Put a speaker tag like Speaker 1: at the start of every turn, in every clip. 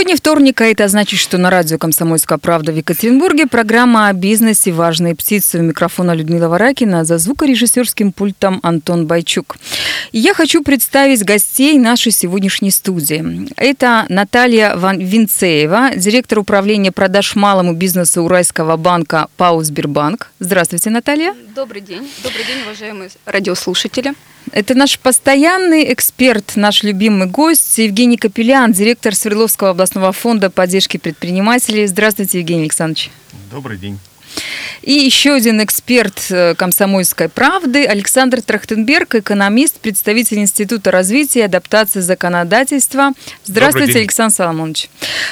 Speaker 1: Сегодня вторник, а это значит, что на радио «Комсомольская правда» в Екатеринбурге программа о бизнесе «Важные птицы». У микрофона Людмила Варакина, за звукорежиссерским пультом Антон Байчук. И я хочу представить гостей нашей сегодняшней студии. Это Наталья Ван Винцеева, директор управления продаж малому бизнесу Уральского банка ПАО «Сбербанк». Здравствуйте, Наталья.
Speaker 2: Добрый день. Добрый день, уважаемые радиослушатели.
Speaker 1: Это наш постоянный эксперт, наш любимый гость Евгений Капелян, директор Свердловского областного фонда поддержки предпринимателей. Здравствуйте, Евгений Александрович.
Speaker 3: Добрый день.
Speaker 1: И еще один эксперт э, комсомольской правды Александр Трахтенберг, экономист, представитель Института развития и адаптации законодательства. Здравствуйте. Александр Соломонович.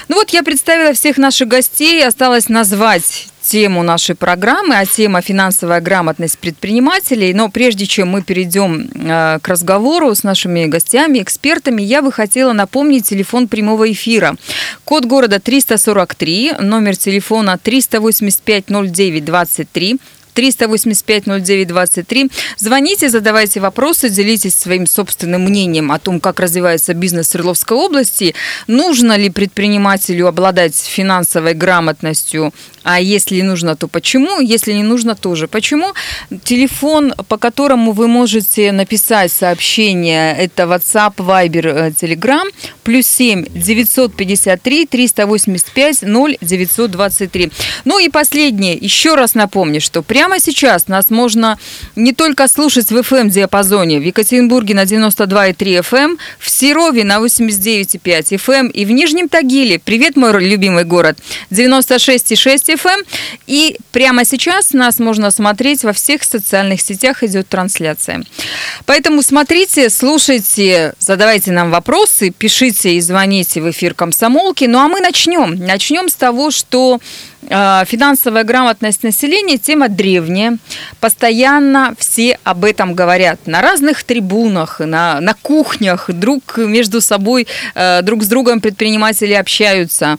Speaker 1: Ну вот я представила всех наших гостей, осталось назвать тему нашей программы, а тема финансовая грамотность предпринимателей. Но прежде чем мы перейдем э, к разговору с нашими гостями, экспертами, я бы хотела напомнить телефон прямого эфира. Код города 343, номер телефона 385-09-23. 385-09-23. Звоните, задавайте вопросы, делитесь своим собственным мнением о том, как развивается бизнес Свердловской области, нужно ли предпринимателю обладать финансовой грамотностью, а если нужно, то почему, если не нужно, тоже почему. Телефон, по которому вы можете написать сообщение, это WhatsApp, Viber, э, Telegram, плюс 7 953 385 0923. Ну и последнее, еще раз напомню, что прямо сейчас нас можно не только слушать в FM-диапазоне, в Екатеринбурге на 92,3 FM, в Серове на 89,5 FM и в Нижнем Тагиле, привет, мой любимый город, 96,6 FM. И прямо сейчас нас можно смотреть во всех социальных сетях, идет трансляция. Поэтому смотрите, слушайте, задавайте нам вопросы, пишите и звоните в эфир комсомолки. Ну а мы начнем. Начнем с того, что э, финансовая грамотность населения тема древняя. Постоянно все об этом говорят на разных трибунах, на, на кухнях, друг между собой, э, друг с другом предприниматели общаются.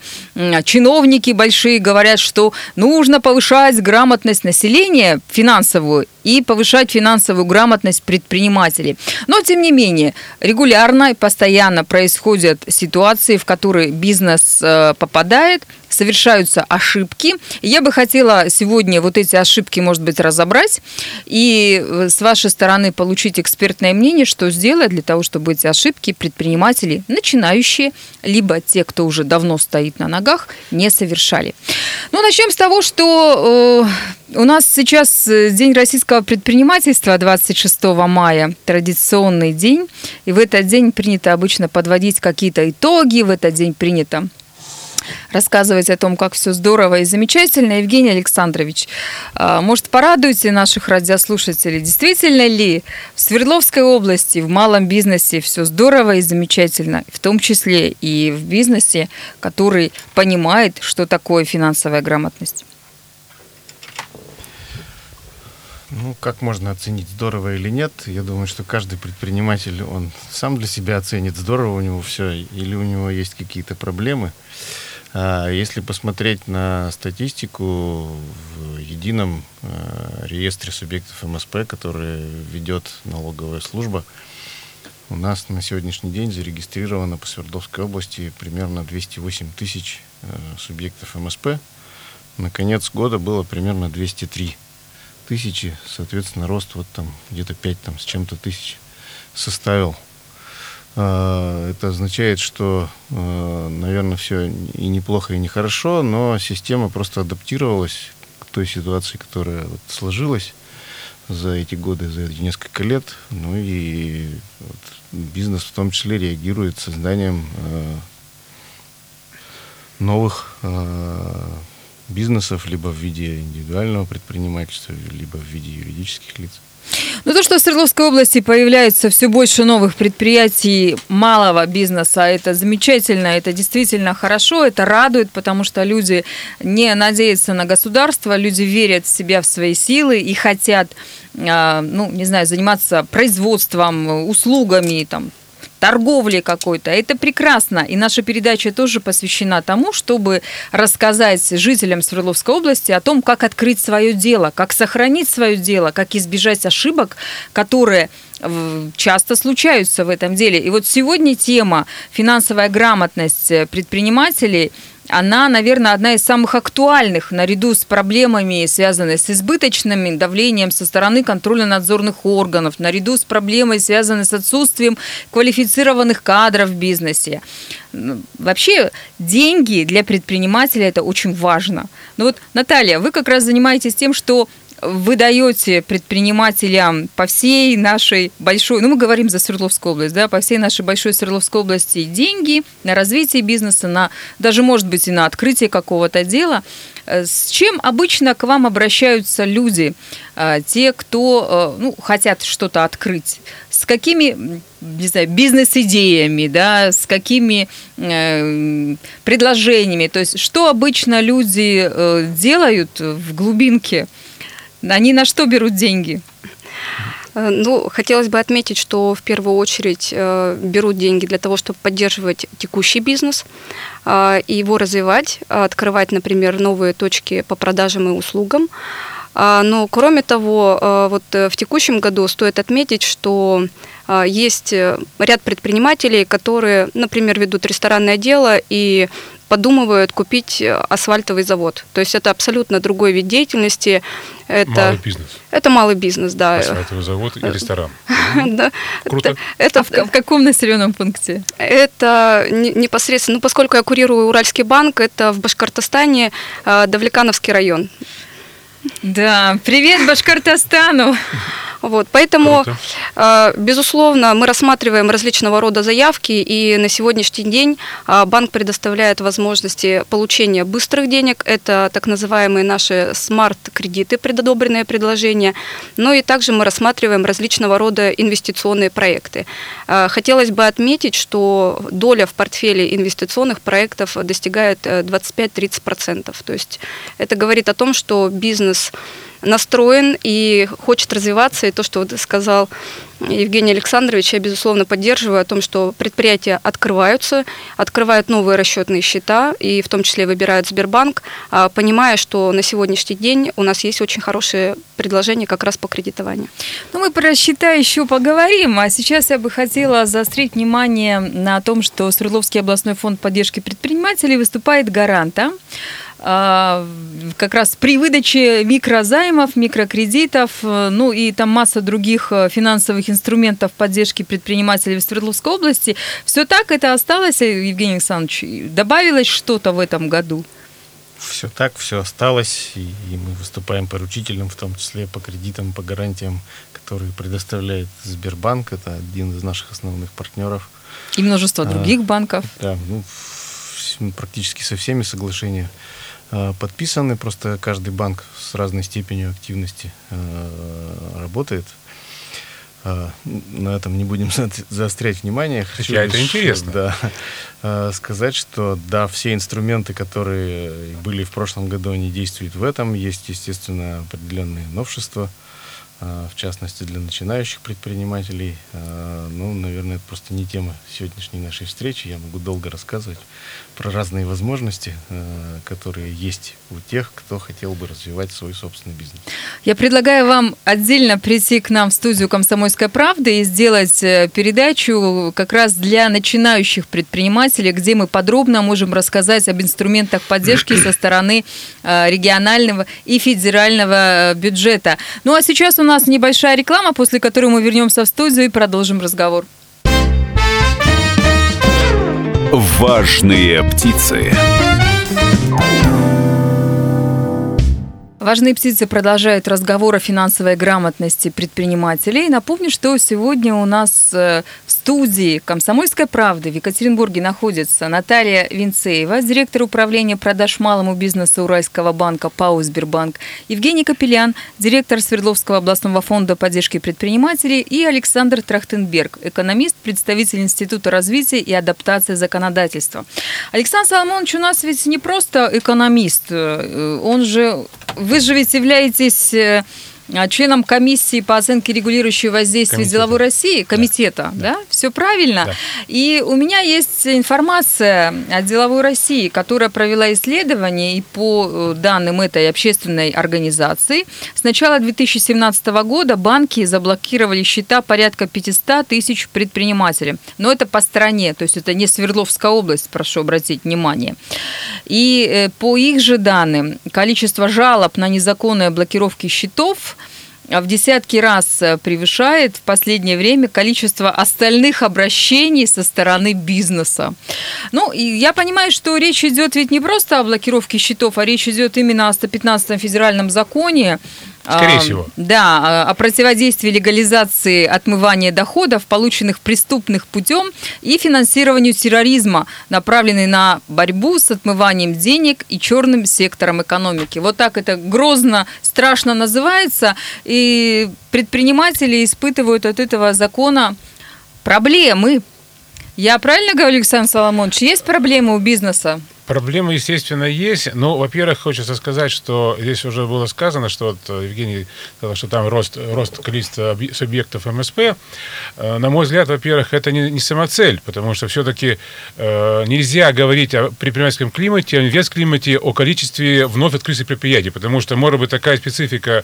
Speaker 1: Чиновники большие говорят, что нужно повышать грамотность населения финансовую и повышать финансовую грамотность предпринимателей. Но, тем не менее, регулярно и постоянно происходят ситуации, в которые бизнес э, попадает, совершаются ошибки. Я бы хотела сегодня вот эти ошибки, может быть, разобрать и э, с вашей стороны получить экспертное мнение, что сделать для того, чтобы эти ошибки предприниматели, начинающие, либо те, кто уже давно стоит на ногах, не совершали. Ну, начнем с того, что э, у нас сейчас э, День российского предпринимательства 26 мая, традиционный день, и в этот день принято обычно подводить какие-то итоги, в этот день принято рассказывать о том, как все здорово и замечательно. Евгений Александрович, а, может, порадуйте наших радиослушателей, действительно ли в Свердловской области, в малом бизнесе все здорово и замечательно, в том числе и в бизнесе, который понимает, что такое финансовая грамотность?
Speaker 3: Ну, как можно оценить, здорово или нет? Я думаю, что каждый предприниматель, он сам для себя оценит, здорово у него все или у него есть какие-то проблемы. А если посмотреть на статистику в едином э, реестре субъектов МСП, который ведет налоговая служба, у нас на сегодняшний день зарегистрировано по Свердловской области примерно 208 тысяч э, субъектов МСП. На конец года было примерно 203 тысячи, соответственно, рост вот там где-то 5 там, с чем-то тысяч составил. А, Это означает, что, наверное, все и неплохо, и нехорошо, но система просто адаптировалась к той ситуации, которая вот сложилась за эти годы, за эти несколько лет. Ну и вот бизнес в том числе реагирует созданием э, новых бизнесов, либо в виде индивидуального предпринимательства, либо в виде юридических лиц.
Speaker 1: Ну, то, что в Свердловской области появляется все больше новых предприятий малого бизнеса, это замечательно, это действительно хорошо, это радует, потому что люди не надеются на государство, люди верят в себя, в свои силы и хотят, а, ну, не знаю, заниматься производством, услугами, там, торговли какой-то. Это прекрасно. И наша передача тоже посвящена тому, чтобы рассказать жителям Свердловской области о том, как открыть свое дело, как сохранить свое дело, как избежать ошибок, которые часто случаются в этом деле. И вот сегодня тема финансовая грамотность предпринимателей – она, наверное, одна из самых актуальных наряду с проблемами, связанными с избыточным давлением со стороны контрольно-надзорных органов, наряду с проблемой, связанной с отсутствием квалифицированных кадров в бизнесе. Ну, вообще деньги для предпринимателя это очень важно. Ну вот, Наталья, вы как раз занимаетесь тем, что вы даете предпринимателям по всей нашей большой, ну мы говорим за Свердловскую область, да, по всей нашей большой Свердловской области деньги на развитие бизнеса, на даже может быть и на открытие какого-то дела. Э, с чем обычно к вам обращаются люди, э, те, кто э, ну, хотят что-то открыть? С какими не знаю, бизнес-идеями, да, с какими э, предложениями? То есть, что обычно люди делают в глубинке? Они на что берут деньги?
Speaker 2: Э, ну, хотелось бы отметить, что в первую очередь э, берут деньги для того, чтобы поддерживать текущий бизнес э, и его развивать, открывать, например, новые точки по продажам и услугам. Но кроме того, вот в текущем году стоит отметить, что есть ряд предпринимателей, которые, например, ведут ресторанное дело и подумывают купить э, асфальтовый завод. То есть это абсолютно другой вид деятельности. Это,
Speaker 4: малый бизнес.
Speaker 2: Это малый бизнес, да.
Speaker 4: Асфальтовый завод и ресторан.
Speaker 2: Да.
Speaker 4: Круто.
Speaker 1: Это, а в, каком населенном пункте?
Speaker 2: Это непосредственно, ну, поскольку я курирую Уральский банк, это в Башкортостане, э, Давлекановский район.
Speaker 1: Да, привет Башкортостану!
Speaker 2: Вот, поэтому, Круто. А, безусловно, мы рассматриваем различного рода заявки, и на сегодняшний день а, банк предоставляет возможности получения быстрых денег, это так называемые наши смарт-кредиты, предодобренные предложения, но и также мы рассматриваем различного рода инвестиционные проекты. А, хотелось бы отметить, что доля в портфеле инвестиционных проектов достигает 25-30%. Э, То есть это говорит о том, что бизнес настроен и хочет развиваться. И то, что вот сказал Евгений Александрович, я, безусловно, поддерживаю о том, что предприятия открываются, открывают новые расчетные счета, и в том числе выбирают Сбербанк, а, понимая, что на сегодняшний день у нас есть очень хорошие предложения как раз по кредитованию.
Speaker 1: Ну, мы про счета еще поговорим, а сейчас я бы хотела заострить внимание на том, что Свердловский областной фонд поддержки предпринимателей выступает гарантом как раз при выдаче микрозаймов, микрокредитов, э, ну и там масса других э, финансовых инструментов поддержки предпринимателей в Свердловской области. Все так это осталось, Евгений Александрович? Добавилось что-то в этом году?
Speaker 3: Все так, все осталось, и, и мы выступаем поручителем, в том числе по кредитам, по гарантиям, которые предоставляет Сбербанк. Это один из наших основных партнеров.
Speaker 1: И множество а, других банков.
Speaker 3: Да, ну, практически со всеми соглашения подписаны, просто каждый банк с разной степенью активности э, работает. Э, на этом не будем заострять внимание.
Speaker 4: Хочу Хотя это интересно.
Speaker 3: Да, сказать, что да, все инструменты, которые были в прошлом году, они действуют в этом. Есть, естественно, определенные новшества. А, в частности для начинающих предпринимателей. А, ну, наверное, это просто не тема сегодняшней нашей встречи. Я могу долго рассказывать про разные возможности, а, которые есть у тех, кто хотел бы развивать свой собственный бизнес.
Speaker 1: Я предлагаю вам отдельно прийти к нам в студию «Комсомольская правда» и сделать э, передачу как раз для начинающих предпринимателей, где мы подробно можем рассказать об инструментах поддержки со стороны регионального и федерального э, бюджета. Ну а сейчас у нас небольшая реклама, после которой мы вернемся в студию и продолжим разговор.
Speaker 5: Важные птицы.
Speaker 1: Важные птицы продолжают разговор о финансовой грамотности предпринимателей. Напомню, что сегодня у нас э, в студии «Комсомольской правды» в Екатеринбурге находится Наталья Винцеева, директор управления продаж малому бизнесу Уральского банка ПАО «Сбербанк», Евгений Капелян, директор Свердловского областного фонда поддержки предпринимателей и Александр Трахтенберг, экономист, представитель Института развития и адаптации законодательства. Александр Соломонович у нас ведь не просто экономист, э, он же, вы же ведь являетесь э, членом комиссии по оценке регулирующего воздействия комитета. деловой России, комитета, да, да? все правильно. Да. И у меня есть информация от деловой России, которая провела исследование и по э, данным этой общественной организации с начала 2017 года банки заблокировали счета порядка 500 тысяч предпринимателей. Но это по стране, то есть это не Свердловская область, прошу обратить внимание. И э, по их же данным, количество жалоб на незаконные блокировки счетов в десятки раз э, превышает в последнее время количество остальных обращений со стороны бизнеса. Ну, я понимаю, что речь идет ведь не просто о блокировке счетов, а речь идет именно о 115 федеральном законе,
Speaker 4: Скорее а, всего.
Speaker 1: Да, о противодействии легализации отмывания доходов, полученных преступных путем, и финансированию терроризма, направленный на борьбу с отмыванием денег и черным сектором экономики. Вот так это грозно, страшно называется, и предприниматели испытывают от этого закона проблемы. Я правильно говорю, Александр Соломонович, есть проблемы у бизнеса?
Speaker 4: Проблемы, естественно, есть. Но, во-первых, хочется сказать, что здесь уже было сказано, что вот э, Евгений сказал, что там рост, рост количества субъектов МСП. Э, на мой взгляд, во-первых, это не, не самоцель, потому что все-таки э, нельзя говорить о предпринимательском климате, о инвест-климате, о количестве вновь открытых предприятий, потому что может быть такая специфика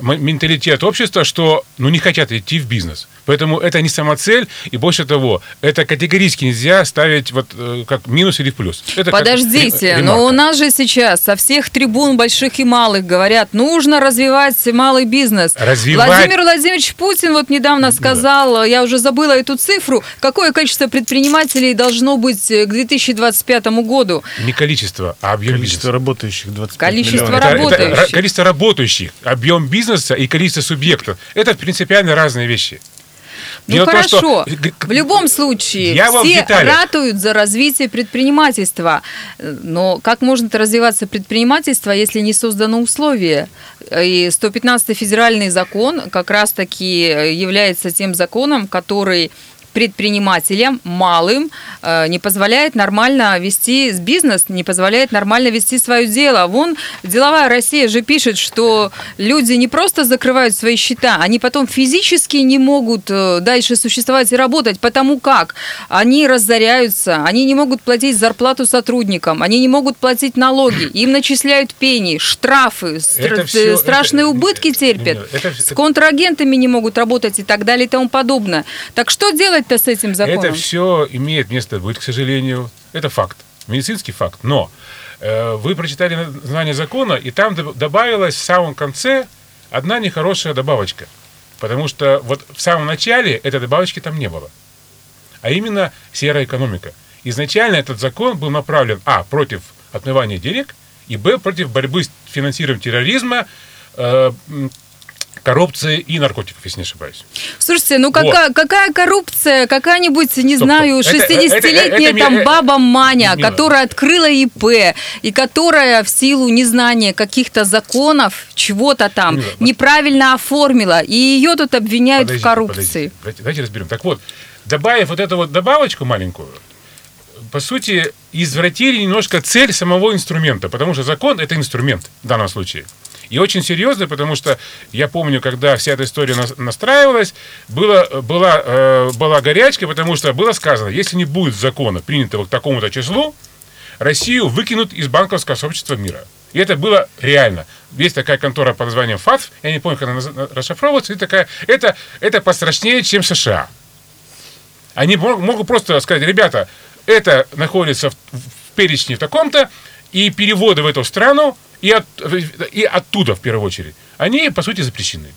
Speaker 4: менталитет общества, что ну, не хотят идти в бизнес. Поэтому это не самоцель, и больше того, это категорически нельзя ставить вот э, как минус или в плюс. Это
Speaker 1: Подождите, как, но у нас же сейчас со всех трибун больших и малых говорят, нужно развивать малый бизнес.
Speaker 4: Развивать...
Speaker 1: Владимир Владимирович Путин вот недавно сказал, да. я уже забыла эту цифру, какое количество предпринимателей должно быть к 2025 году?
Speaker 4: Не количество, а объем
Speaker 3: Количество
Speaker 4: бизнеса.
Speaker 3: работающих 25
Speaker 1: Количество
Speaker 3: миллионов.
Speaker 1: работающих.
Speaker 4: Это, это количество работающих, объем бизнеса и количество субъектов. Это принципиально разные вещи.
Speaker 1: Ну Дело хорошо. Том, что... В любом случае, Я все ратуют за развитие предпринимательства. Но как может развиваться предпринимательство, если не созданы условия? И 115 федеральный закон как раз-таки является тем законом, который предпринимателям, малым, э, не позволяет нормально вести бизнес, не позволяет нормально вести свое дело. Вон деловая Россия же пишет, что люди не просто закрывают свои счета, они потом физически не могут э, дальше существовать и работать, потому как они разоряются, они не могут платить зарплату сотрудникам, они не могут платить налоги, им начисляют пени, штрафы, стра- все, страшные это, убытки терпят, это, с контрагентами не могут работать и так далее и тому подобное. Так что делать делать-то с этим законом?
Speaker 4: Это все имеет место быть, к сожалению. Это факт, медицинский факт. Но э, вы прочитали название закона, и там добавилась в самом конце одна нехорошая добавочка. Потому что вот в самом начале этой добавочки там не было. А именно серая экономика. Изначально этот закон был направлен, а, против отмывания денег, и, б, против борьбы с финансированием терроризма, э, коррупции и наркотиков, если не ошибаюсь.
Speaker 1: Слушайте, ну какая, вот. какая коррупция? Какая-нибудь, не стоп, знаю, 60-летняя там это, баба Маня, Мила. которая открыла ИП, и которая в силу незнания каких-то законов, чего-то там, Мила, неправильно оформила, и ее тут обвиняют подождите, в коррупции.
Speaker 4: Подождите, давайте разберем. Так вот, добавив вот эту вот добавочку маленькую, по сути, извратили немножко цель самого инструмента, потому что закон – это инструмент в данном случае. И очень серьезно, потому что я помню, когда вся эта история настраивалась, было, была, э, была горячка, потому что было сказано, если не будет закона, принятого к такому-то числу, Россию выкинут из банковского сообщества мира. И это было реально. Есть такая контора под названием ФАТФ, я не помню, как она расшифровывается, и такая, это, это пострашнее, чем США. Они могут просто сказать, ребята, это находится в, в перечне в таком-то, и переводы в эту страну и, от, и оттуда, в первую очередь, они, по сути, запрещены.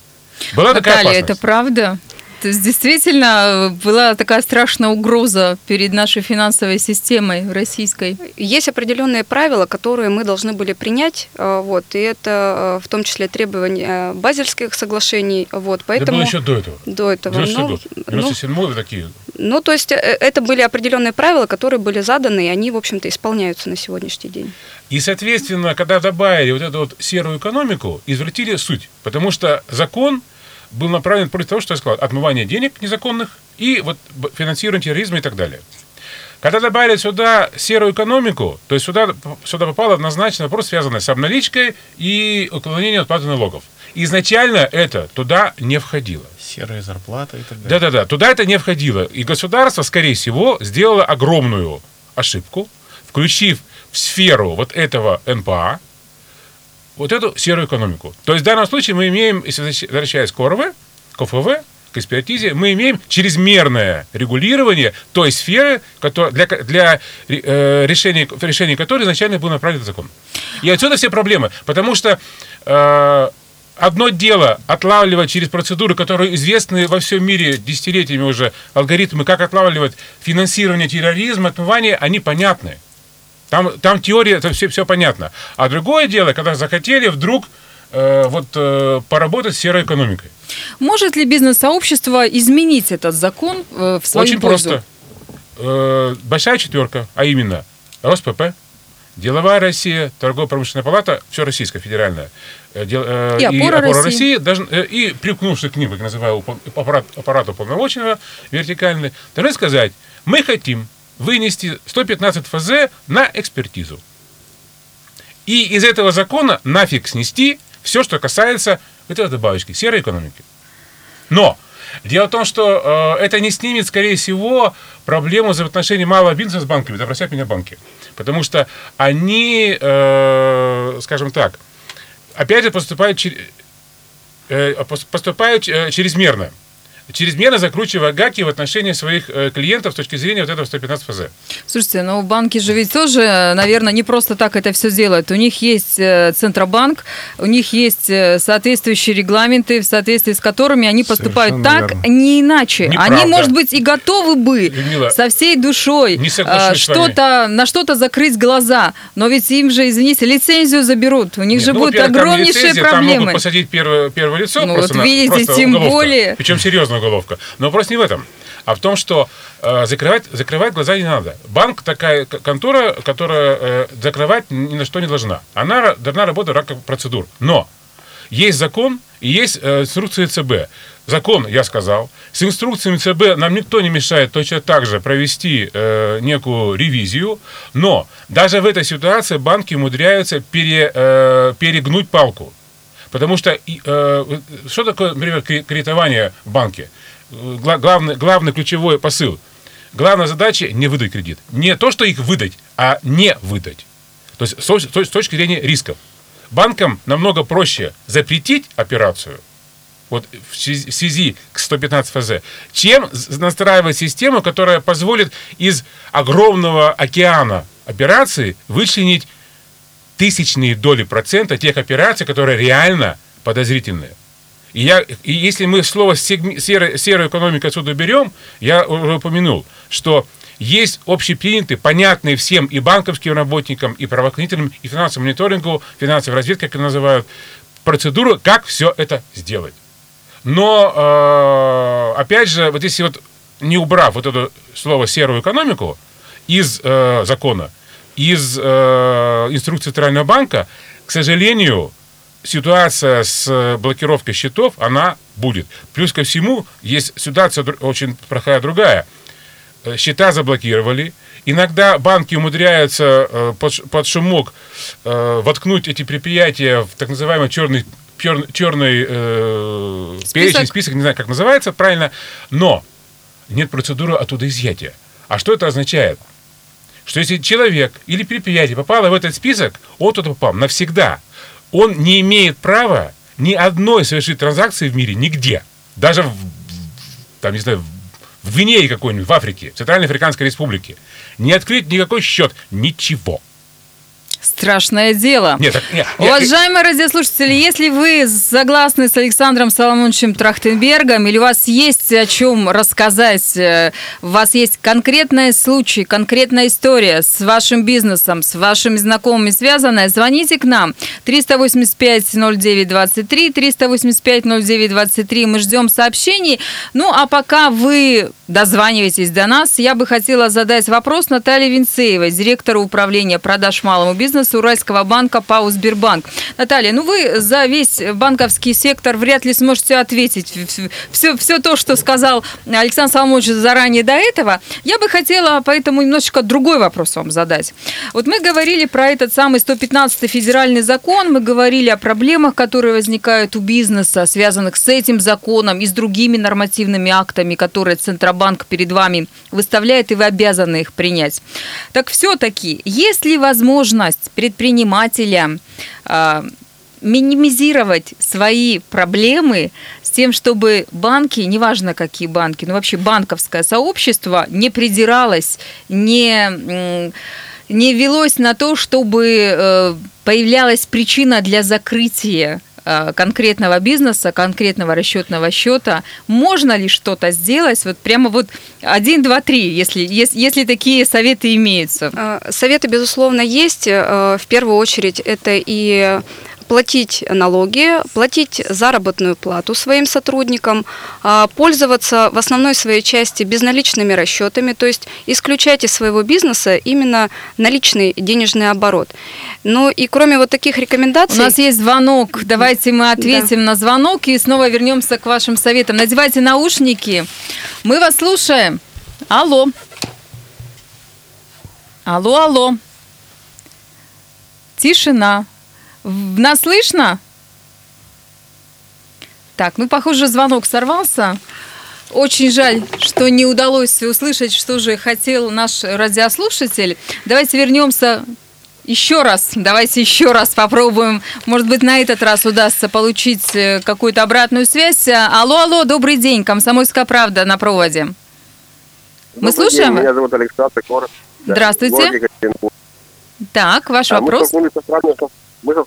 Speaker 1: Была Наталья, такая опасность. это правда? То есть действительно была такая страшная угроза перед нашей финансовой системой российской.
Speaker 2: Есть определенные правила, которые мы должны были принять, э, вот, и это э, в том числе требования базельских соглашений, вот, поэтому...
Speaker 4: Это было еще до этого.
Speaker 2: До этого.
Speaker 4: 97 ну, год. 97 ну, такие
Speaker 2: Ну, то есть э, это были определенные правила, которые были заданы, и они, в общем-то, исполняются на сегодняшний день.
Speaker 4: И, соответственно, когда добавили вот эту вот серую экономику, извратили суть. Потому что закон был направлен против того, что я сказал, отмывание денег незаконных и вот финансирование терроризма и так далее. Когда добавили сюда серую экономику, то есть сюда, сюда попал однозначно вопрос, связанный с обналичкой и уклонением от платы налогов. Изначально это туда не входило.
Speaker 3: Серая зарплата и так далее.
Speaker 4: Да-да-да, туда это не входило. И государство, скорее всего, сделало огромную ошибку, включив в сферу вот этого НПА вот эту серую экономику. То есть в данном случае мы имеем, если возвращ- возвращаясь к ОРВ, к ОФВ, к экспертизе, мы имеем чрезмерное регулирование той сферы, для, для э, решения, в решении которой изначально был направлен этот закон. И отсюда все проблемы. Потому что э, одно дело отлавливать через процедуры, которые известны во всем мире десятилетиями уже, алгоритмы, как отлавливать финансирование терроризма, отмывание, они понятны. Там, там теория, это все, все понятно. А другое дело, когда захотели вдруг э, вот э, поработать с серой экономикой.
Speaker 1: Может ли бизнес-сообщество изменить этот закон э, в свою
Speaker 4: Очень
Speaker 1: пользу?
Speaker 4: просто. Э, большая четверка, а именно РосПП, Деловая Россия, Торгово-промышленная палата, все российское, федеральное, дел- э,
Speaker 1: И «Опора России».
Speaker 4: России, даже, э, и прикнувший к ним, как называю, аппарат, аппарат уполномоченного, вертикальный, должны сказать, мы хотим вынести 115 ФЗ на экспертизу. И из этого закона нафиг снести все, что касается вот этой добавочки, серой экономики. Но дело в том, что э, это не снимет, скорее всего, проблему взаимоотношений малого бизнеса с банками, да простят меня банки. Потому что они, э, скажем так, опять же поступают, э, пос- поступают э, чрезмерно. Чрезмерно закручивая гаки в отношении своих э, клиентов с точки зрения вот этого 115 ФЗ.
Speaker 1: Слушайте, ну банки же ведь тоже, наверное, не просто так это все делают. У них есть э, Центробанк, у них есть э, соответствующие регламенты, в соответствии с которыми они поступают
Speaker 3: Совершенно
Speaker 1: так,
Speaker 3: верно.
Speaker 1: не иначе.
Speaker 4: Неправда.
Speaker 1: Они, может быть, и готовы бы
Speaker 4: Людмила,
Speaker 1: со всей душой что-то, на что-то закрыть глаза. Но ведь им же, извините, лицензию заберут. У них
Speaker 4: Нет,
Speaker 1: же
Speaker 4: ну,
Speaker 1: будут
Speaker 4: там
Speaker 1: огромнейшие
Speaker 4: лицензия, Там
Speaker 1: проблемы.
Speaker 4: могут посадить первое, первое лицо.
Speaker 1: Ну, вот
Speaker 4: на-
Speaker 1: видите, тем
Speaker 4: уголовка.
Speaker 1: более.
Speaker 4: Причем серьезная уголовка. Но вопрос не в этом, а в том, что э, закрывать, закрывать глаза не надо. Банк такая контора, которая э, закрывать ни на что не должна. Она должна работать рамках процедур. Но есть закон и есть э, инструкция ЦБ. Закон, я сказал. С инструкциями ЦБ нам никто не мешает точно так же провести э, некую ревизию, но даже в этой ситуации банки умудряются пере, э, перегнуть палку. Потому что э, что такое, например, кре- кредитование в банке? Гла- Главный, главный ключевой посыл. Главная задача не выдать кредит. Не то, что их выдать, а не выдать. То есть с, точ- с точки зрения рисков. Банкам намного проще запретить операцию, вот в связи, к 115 ФЗ, чем настраивать систему, которая позволит из огромного океана операций вычленить тысячные доли процента тех операций, которые реально подозрительные. И, я, и если мы слово сегми- серая, серая экономика отсюда берем, я уже упомянул, что есть общепринятые, понятные всем и банковским работникам, и правоохранительным, и финансовому мониторингу, финансовой разведке, как ее называют, процедуру, как все это сделать. Но, э, опять же, вот если вот не убрав вот это слово серую экономику из э, закона, из э, инструкции Центрального банка, к сожалению, ситуация с э, блокировкой счетов, она будет. Плюс ко всему, есть ситуация очень плохая другая. Э, Счета заблокировали. Иногда банки умудряются э, под, шумок э, воткнуть эти предприятия в так называемый черный, пер- черный э, перечень, список, не знаю, как называется правильно, но нет процедуры оттуда изъятия. А что это означает? Что если человек или предприятие попало в этот список, он туда попал навсегда. Он не имеет права ни одной совершить транзакции в мире нигде. Даже в- там, не знаю, в Гвинее какой-нибудь, в Африке, в Центральной Африканской Республике. Не открыть никакой счет, ничего.
Speaker 1: Страшное дело.
Speaker 4: Нет, нет, нет,
Speaker 1: Уважаемые радиослушатели, если вы согласны с Александром Соломоновичем Трахтенбергом или у вас есть о чем рассказать, э, у вас есть конкретный случай, конкретная история с вашим бизнесом, с вашими знакомыми связанная, звоните к нам 385-09-23, 385-09-23, мы ждем сообщений. Ну, а пока вы дозванивайтесь до нас. Я бы хотела задать вопрос Наталье Винцеевой, директору управления продаж малому бизнесу Уральского банка ПАО «Сбербанк». Наталья, ну вы за весь банковский сектор вряд ли сможете ответить все, все то, что сказал Александр Соломович заранее до этого. Я бы хотела поэтому немножечко другой вопрос вам задать. Вот мы говорили про этот самый 115-й федеральный закон, мы говорили о проблемах, которые возникают у бизнеса, связанных с этим законом и с другими нормативными актами, которые Центробанк Центробанк перед вами выставляет, и вы обязаны их принять. Так все-таки, есть ли возможность предпринимателя э, минимизировать свои проблемы с тем, чтобы банки, неважно какие банки, но вообще банковское сообщество не придиралось, не не велось на то, чтобы э, появлялась причина для закрытия конкретного бизнеса, конкретного расчетного счета, можно ли что-то сделать? Вот прямо вот один, два, три, если, если, если такие советы имеются.
Speaker 2: Э, советы, безусловно, есть. Э, в первую очередь это и платить налоги, платить заработную плату своим сотрудникам, а, пользоваться в основной своей части безналичными расчетами, то есть исключать из своего бизнеса именно наличный денежный оборот. Ну и кроме вот таких рекомендаций...
Speaker 1: У нас есть звонок, давайте мы ответим да. на звонок и снова вернемся к вашим советам. Надевайте наушники, мы вас слушаем. Алло. Алло, алло. Тишина. Нас слышно? Так, ну, похоже, звонок сорвался. Очень жаль, что не удалось услышать, что же хотел наш радиослушатель. Давайте вернемся еще раз. Давайте еще раз попробуем. Может быть, на этот раз удастся получить э, какую-то обратную связь. Алло, алло, добрый день. Комсомольская правда на проводе. Мы добрый слушаем?
Speaker 6: День. Меня зовут Александр Город.
Speaker 1: Здравствуйте. Так, ваш а вопрос.
Speaker 6: Мы мы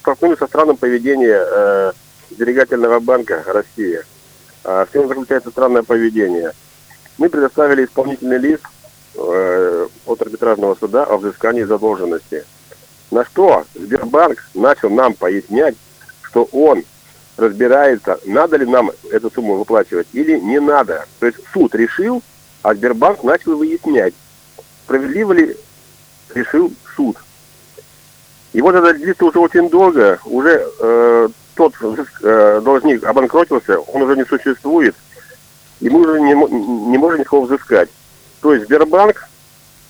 Speaker 6: столкнулись со странным поведением э, Сберегательного банка России. А в чем заключается странное поведение? Мы предоставили исполнительный лист э, от арбитражного суда о взыскании задолженности. На что Сбербанк начал нам пояснять, что он разбирается, надо ли нам эту сумму выплачивать или не надо. То есть суд решил, а Сбербанк начал выяснять, справедливо ли решил суд. И вот это длится уже очень долго, уже э, тот э, должник обанкротился, он уже не существует, и мы уже не, не можем никого взыскать. То есть Сбербанк,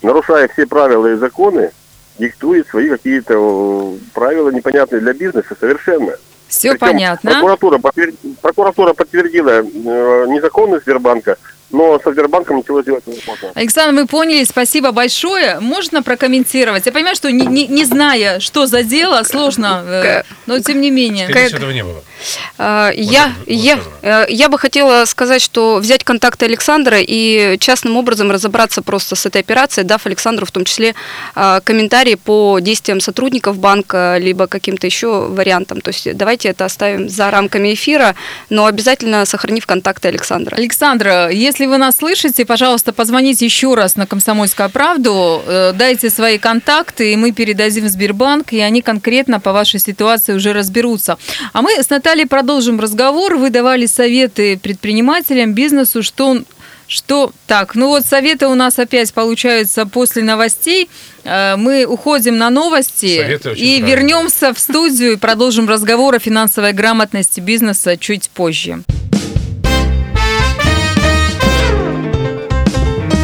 Speaker 6: нарушая все правила и законы, диктует свои какие-то э, правила непонятные для бизнеса совершенно.
Speaker 1: Все Причем понятно.
Speaker 6: Прокуратура, подтвердила, прокуратура подтвердила э, незаконность Сбербанка, но со Сбербанком ничего сделать не можно.
Speaker 1: Александр, мы поняли, спасибо большое. Можно прокомментировать? Я понимаю, что не, не, не зная, что за дело, сложно, э, но тем не менее.
Speaker 4: Как... этого не было.
Speaker 2: А, я, я, э, я бы хотела сказать, что взять контакты Александра и частным образом разобраться просто с этой операцией, дав Александру в том числе а, комментарии по действиям сотрудников банка, либо каким-то еще вариантам. То есть давайте это оставим за рамками эфира, но обязательно сохранив контакты Александра.
Speaker 1: Александра, если вы нас слышите, пожалуйста, позвоните еще раз на «Комсомольскую правду», э, дайте свои контакты, и мы передадим в Сбербанк, и они конкретно по вашей ситуации уже разберутся. А мы с Натальей продолжим разговор. Вы давали советы предпринимателям, бизнесу, что что так, ну вот советы у нас опять получаются после новостей. Э, мы уходим на новости и правильно. вернемся в студию и продолжим разговор о финансовой грамотности бизнеса чуть позже.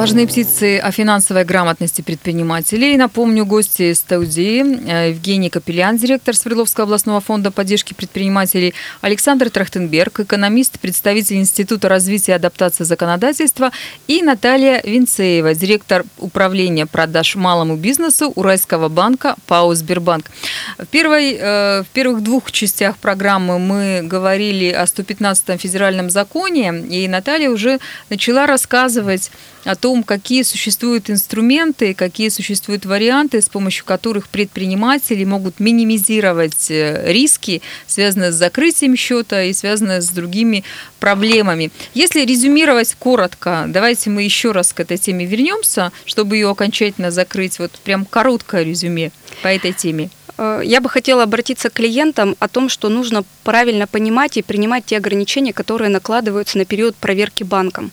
Speaker 1: Важные птицы о финансовой грамотности предпринимателей. Напомню, гости студии э, Евгений Капелян, директор Свердловского областного фонда поддержки предпринимателей, Александр Трахтенберг, экономист, представитель Института развития и адаптации законодательства и Наталья Винцеева, директор управления продаж малому бизнесу Уральского банка ПАО «Сбербанк». В, первой, э, в первых двух частях программы мы говорили о 115-м федеральном законе, и Наталья уже начала рассказывать о том, какие существуют инструменты, какие существуют варианты, с помощью которых предприниматели могут минимизировать э, риски, связанные с закрытием счета и связанные с другими проблемами. Если резюмировать коротко, давайте мы еще раз к этой теме вернемся, чтобы ее окончательно закрыть. Вот прям короткое резюме по этой теме.
Speaker 2: Э, я бы хотела обратиться к клиентам о том, что нужно правильно понимать и принимать те ограничения, которые накладываются на период проверки банком.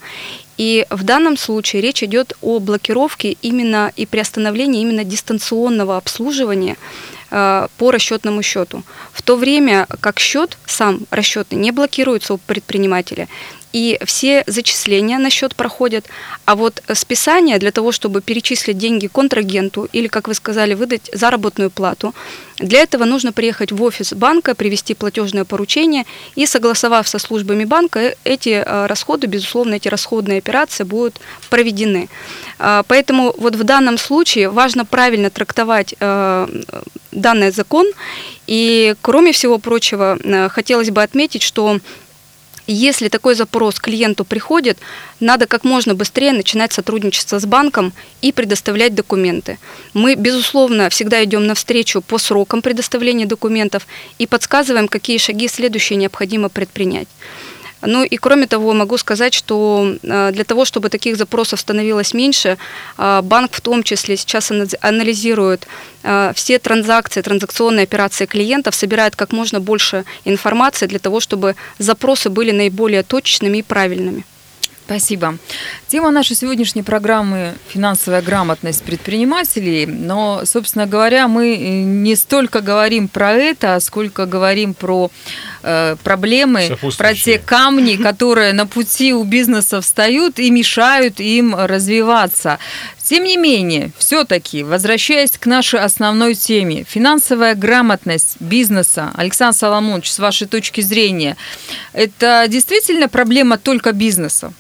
Speaker 2: И в данном случае речь идет о блокировке именно и приостановлении именно дистанционного обслуживания по расчетному счету. В то время как счет сам расчетный не блокируется у предпринимателя, и все зачисления на счет проходят. А вот списание для того, чтобы перечислить деньги контрагенту или, как вы сказали, выдать заработную плату, для этого нужно приехать в офис банка, привести платежное поручение и, согласовав со службами банка, эти э, расходы, безусловно, эти расходные операции будут проведены. А, поэтому вот в данном случае важно правильно трактовать э, данный закон. И, кроме всего прочего, э, хотелось бы отметить, что если такой запрос клиенту приходит, надо как можно быстрее начинать сотрудничество с банком и предоставлять документы. Мы, безусловно, всегда идем навстречу по срокам предоставления документов и подсказываем, какие шаги следующие необходимо предпринять. Ну и кроме того, могу сказать, что э, для того, чтобы таких запросов становилось меньше, э, банк в том числе сейчас анализирует э, все транзакции, транзакционные операции клиентов, собирает как можно больше информации для того, чтобы запросы были наиболее точными и правильными.
Speaker 1: Спасибо. Тема нашей сегодняшней программы – финансовая грамотность предпринимателей. Но, собственно говоря, мы не столько говорим про это, сколько говорим про проблемы, про те камни, которые на пути у бизнеса встают и мешают им развиваться. Тем не менее, все-таки, возвращаясь к нашей основной теме, финансовая грамотность бизнеса, Александр Соломонович, с вашей точки зрения, это действительно проблема только бизнеса?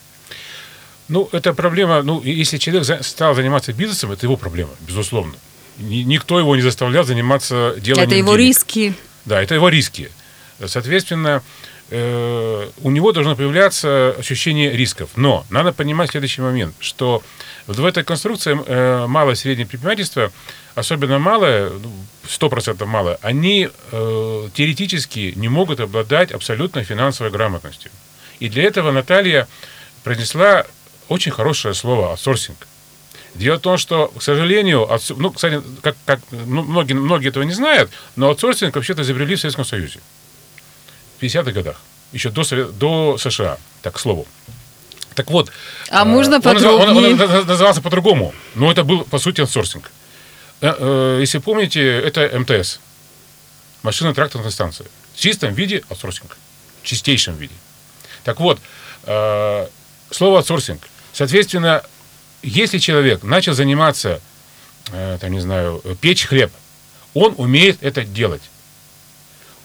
Speaker 4: Ну, это проблема, ну, если человек стал заниматься бизнесом, это его проблема, безусловно. Никто его не заставлял заниматься делом
Speaker 1: Это его денег. риски.
Speaker 4: Да, это его риски. Соответственно, э, у него должно появляться ощущение рисков. Но надо понимать следующий момент, что в этой конструкции э, малое и среднее предпринимательство, особенно малое, 100% ну, малое, они э, теоретически не могут обладать абсолютно финансовой грамотностью. И для этого Наталья произнесла очень хорошее слово аутсорсинг. Дело в том, что, к сожалению, ну, кстати, как, как, ну, многие, многие этого не знают, но аутсорсинг вообще-то изобрели в Советском Союзе 50-х годах, еще до, до США, так, к слову. Так вот.
Speaker 1: А э, можно подробнее?
Speaker 4: Он, он, он назывался по-другому, но это был, по сути, аутсорсинг. Э, э, если помните, это МТС, машино-тракторная станция. В чистом виде аутсорсинг, в чистейшем виде. Так вот, слово аутсорсинг – Соответственно, если человек начал заниматься, там, не знаю, печь хлеб, он умеет это делать.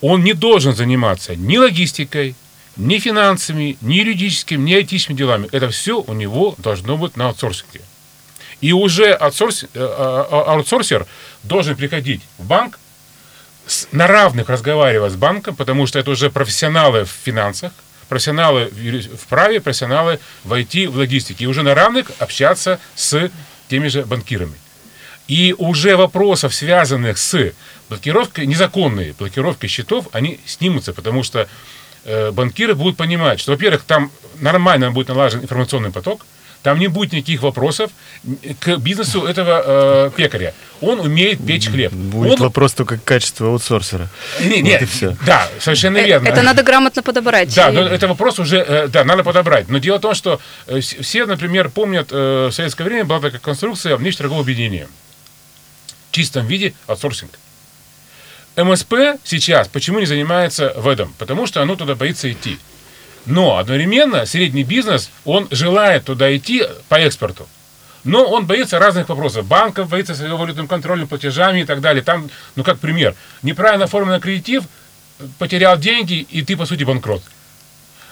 Speaker 4: Он не должен заниматься ни логистикой, ни финансами, ни юридическими, ни этическими делами. Это все у него должно быть на аутсорсинге. И уже э, а, а, аутсорсер должен приходить в банк, на равных разговаривать с банком, потому что это уже профессионалы в финансах, профессионалы в праве, профессионалы в IT, в логистике. И уже на равных общаться с теми же банкирами. И уже вопросов, связанных с блокировкой, незаконной блокировкой счетов, они снимутся, потому что э, банкиры будут понимать, что, во-первых, там нормально будет налажен информационный поток, там не будет никаких вопросов к бизнесу этого э, пекаря. Он умеет печь хлеб.
Speaker 3: Будет
Speaker 4: он...
Speaker 3: вопрос только качества аутсорсера.
Speaker 4: Не, не, вот да, совершенно э, верно.
Speaker 2: Это надо грамотно подобрать.
Speaker 4: Да, но это вопрос уже, э, да, надо подобрать. Но дело в том, что э, все, например, помнят, в советское время была такая конструкция внешнеторгового объединения. Чистом виде аутсорсинг. МСП сейчас почему не занимается в этом? Потому что оно туда боится идти. Но одновременно средний бизнес, он желает туда идти по экспорту. Но он боится разных вопросов. Банков боится своего валютным контролем, платежами и так далее. Там, ну как пример, неправильно оформленный кредитив, потерял деньги, и ты, по сути, банкрот.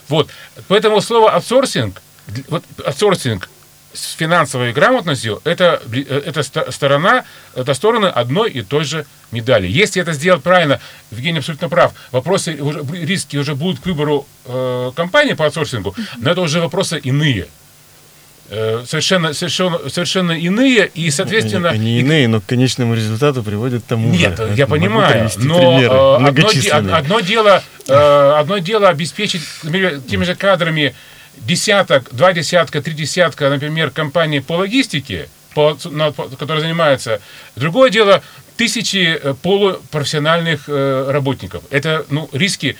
Speaker 4: Вот. Поэтому слово аутсорсинг, вот аутсорсинг с финансовой грамотностью, это, это сторона, это стороны одной и той же медали. Если это сделать правильно, Евгений абсолютно прав, вопросы, уже, риски уже будут к выбору э, компании по аутсорсингу, но это уже вопросы иные э, совершенно, совершенно, совершенно иные, и, соответственно...
Speaker 3: Они, они иные, но к конечному результату приводят тому
Speaker 4: Нет, же. я понимаю, но э, одно, одно дело Э, одно дело обеспечить, теми же кадрами десяток, два десятка, три десятка, например, компаний по логистике, по, на, по, которые занимаются. Другое дело тысячи э, полупрофессиональных э, работников. Это ну, риски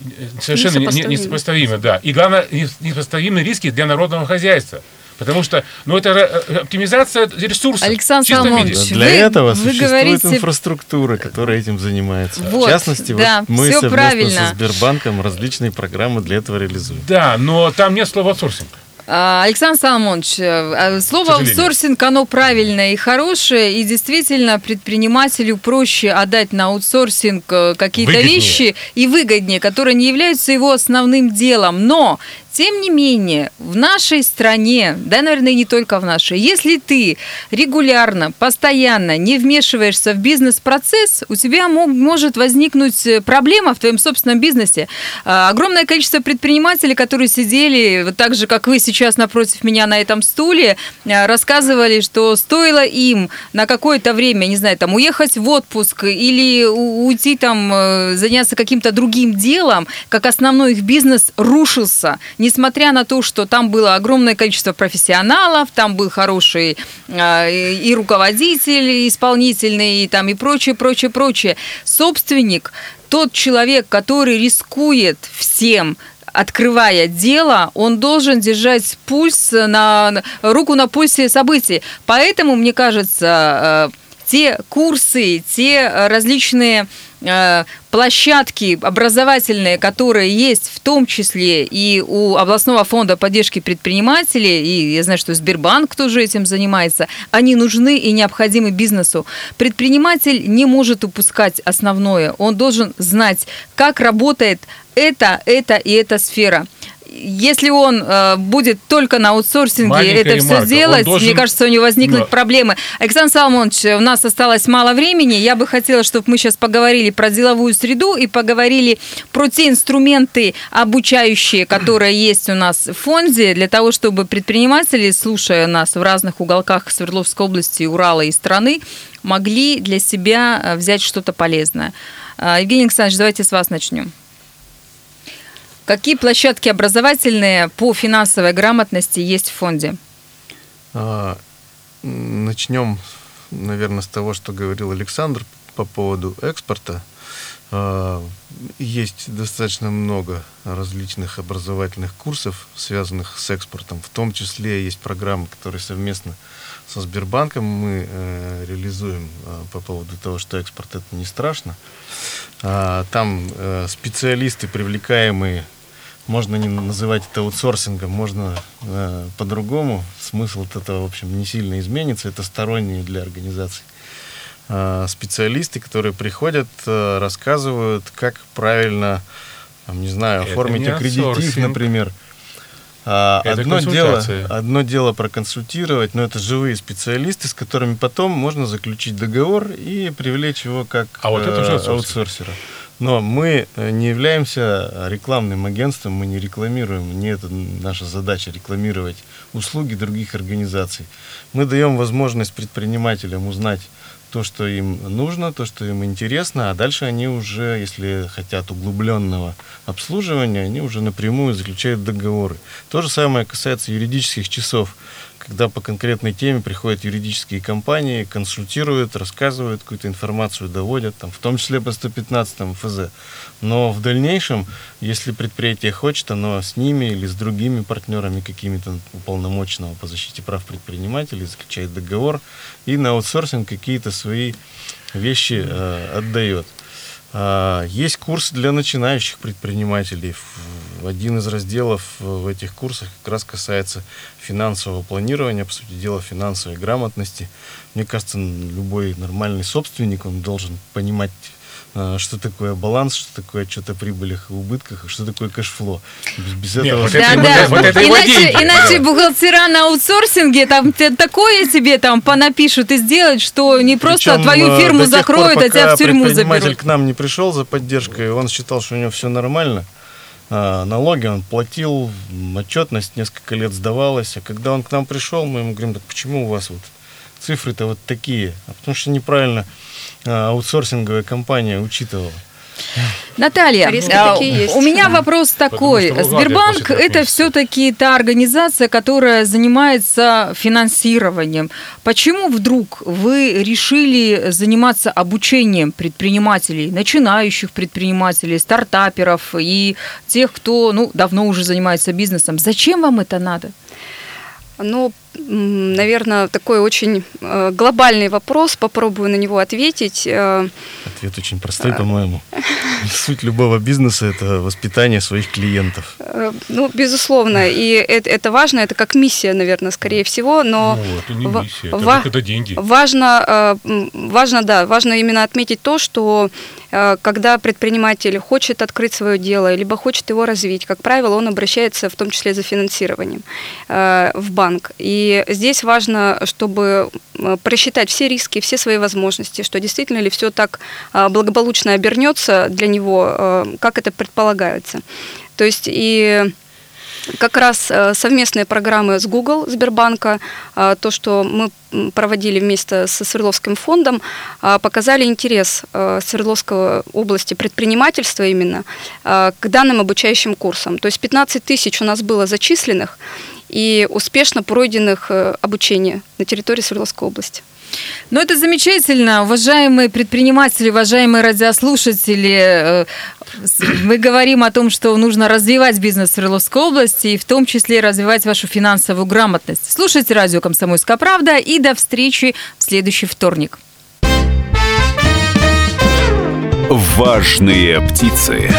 Speaker 4: э, совершенно несопоставимы. несопоставимы, да. И главное, несопоставимые риски для народного хозяйства. Потому что, ну, это э, оптимизация ресурсов.
Speaker 1: Александр Соломонович,
Speaker 3: Для вы, этого вы существует говорите... инфраструктура, которая этим занимается.
Speaker 1: Вот,
Speaker 3: в частности,
Speaker 1: да,
Speaker 3: вот мы совместно
Speaker 1: правильно.
Speaker 3: со Сбербанком различные программы для этого реализуем.
Speaker 4: Да, но там нет слова аутсорсинг.
Speaker 1: А, Александр Соломонович, э, слово аутсорсинг, оно правильное и хорошее, и действительно предпринимателю проще отдать на аутсорсинг э, какие-то вещи и выгоднее, которые не являются его основным делом. Но тем не менее, в нашей стране, да, наверное, не только в нашей, если ты регулярно, постоянно не вмешиваешься в бизнес-процесс, у тебя мог, может возникнуть э, проблема в твоем собственном бизнесе. А, огромное количество предпринимателей, которые сидели, вот так же, как вы сейчас напротив меня на этом стуле, а, рассказывали, что стоило им на какое-то время, не знаю, там, уехать в отпуск или уйти там, э, заняться каким-то другим делом, как основной их бизнес рушился несмотря на то, что там было огромное количество профессионалов, там был хороший э, и руководитель исполнительный, и там и прочее, прочее, прочее. Собственник, тот человек, который рискует всем, открывая дело, он должен держать пульс на руку на пульсе событий. Поэтому, мне кажется, э, те курсы, те различные Э, площадки образовательные, которые есть в том числе и у областного фонда поддержки предпринимателей, и я знаю, что Сбербанк тоже этим занимается, они нужны и необходимы бизнесу. Предприниматель не может упускать основное. Он должен знать, как работает это, это и эта сфера если он э, будет только на аутсорсинге Маленькая это все делать, должен... мне кажется, у него возникнут да. проблемы. Александр Соломонович, у нас осталось мало времени. Я бы хотела, чтобы мы сейчас поговорили про деловую среду и поговорили про те инструменты обучающие, которые есть у нас в фонде, для того, чтобы предприниматели, слушая нас в разных уголках Свердловской области, Урала и страны, могли для себя э, взять что-то полезное. Э, Евгений Александрович, давайте с вас начнем. Какие площадки образовательные по финансовой грамотности есть в фонде?
Speaker 3: А, начнем, наверное, с того, что говорил Александр по поводу экспорта. А, есть достаточно много различных образовательных курсов, связанных с экспортом. В том числе есть программы, которые совместно со Сбербанком мы э, реализуем э, по поводу того, что экспорт это не страшно. А, там э, специалисты, привлекаемые, можно не называть это аутсорсингом, можно э, по-другому. Смысл от этого, в общем, не сильно изменится. Это сторонние для организаций э, специалисты, которые приходят, э, рассказывают, как правильно, там, не знаю, оформить аккредитив, например. А, одно, дело, одно дело проконсультировать, но это живые специалисты, с которыми потом можно заключить договор и привлечь его как
Speaker 4: а вот это уже
Speaker 3: э, аутсорсера. Но мы э, не являемся рекламным агентством, мы не рекламируем, не это наша задача рекламировать услуги других организаций. Мы даем возможность предпринимателям узнать то, что им нужно, то, что им интересно, а дальше они уже, если хотят углубленного обслуживания, они уже напрямую заключают договоры. То же самое касается юридических часов когда по конкретной теме приходят юридические компании, консультируют, рассказывают какую-то информацию, доводят, там, в том числе по 115 ФЗ. Но в дальнейшем, если предприятие хочет, оно с ними или с другими партнерами какими-то уполномоченного по защите прав предпринимателей заключает договор и на аутсорсинг какие-то свои вещи э, отдает. А, есть курс для начинающих предпринимателей. Один из разделов в этих курсах как раз касается финансового планирования, по сути дела, финансовой грамотности. Мне кажется, любой нормальный собственник, он должен понимать а, что такое баланс, что такое отчет о прибылях и убытках, что такое кэшфло. Без, без
Speaker 1: Нет, этого... Вот да, это, да. Вот это иначе, иначе бухгалтера на аутсорсинге там такое тебе там понапишут и сделают, что не просто Причем, твою фирму закроют, пор, а тебя в тюрьму заберут.
Speaker 3: к нам не пришел за поддержкой, он считал, что у него все нормально. А, налоги он платил, отчетность несколько лет сдавалась, а когда он к нам пришел, мы ему говорим, так почему у вас вот цифры-то вот такие? А потому что неправильно а, аутсорсинговая компания учитывала.
Speaker 1: Наталья, а, у меня вопрос такой.
Speaker 4: Болгарии
Speaker 1: Сбербанк это все-таки та организация, которая занимается финансированием. Почему вдруг вы решили заниматься обучением предпринимателей, начинающих предпринимателей, стартаперов и тех, кто ну, давно уже занимается бизнесом? Зачем вам это надо?
Speaker 2: Ну, наверное, такой очень э, глобальный вопрос, попробую на него ответить. Э,
Speaker 3: Ответ очень простой, по-моему. Суть любого бизнеса – это воспитание своих клиентов.
Speaker 2: э, Ну, безусловно, и это, это важно, это как миссия, наверное, скорее всего, но
Speaker 4: Ну, это не миссия, это,
Speaker 2: ва-
Speaker 4: это деньги.
Speaker 2: Важно, важно, да, важно именно отметить то, что когда предприниматель хочет открыть свое дело, либо хочет его развить, как правило, он обращается в том числе за финансированием в банк. И здесь важно, чтобы э, просчитать все риски, все свои возможности, что действительно ли все так э, благополучно обернется для него, э, как это предполагается. То есть и как раз совместные программы с Google, Сбербанка, то, что мы проводили вместе со Свердловским фондом, показали интерес Свердловской области предпринимательства именно к данным обучающим курсам. То есть 15 тысяч у нас было зачисленных и успешно пройденных э, обучение на территории Свердловской области.
Speaker 1: Ну, это замечательно. Уважаемые предприниматели, уважаемые радиослушатели, э, мы говорим о том, что нужно развивать бизнес в Свердловской области и в том числе развивать вашу финансовую грамотность. Слушайте радио «Комсомольская правда» и до встречи в следующий вторник.
Speaker 5: Важные птицы.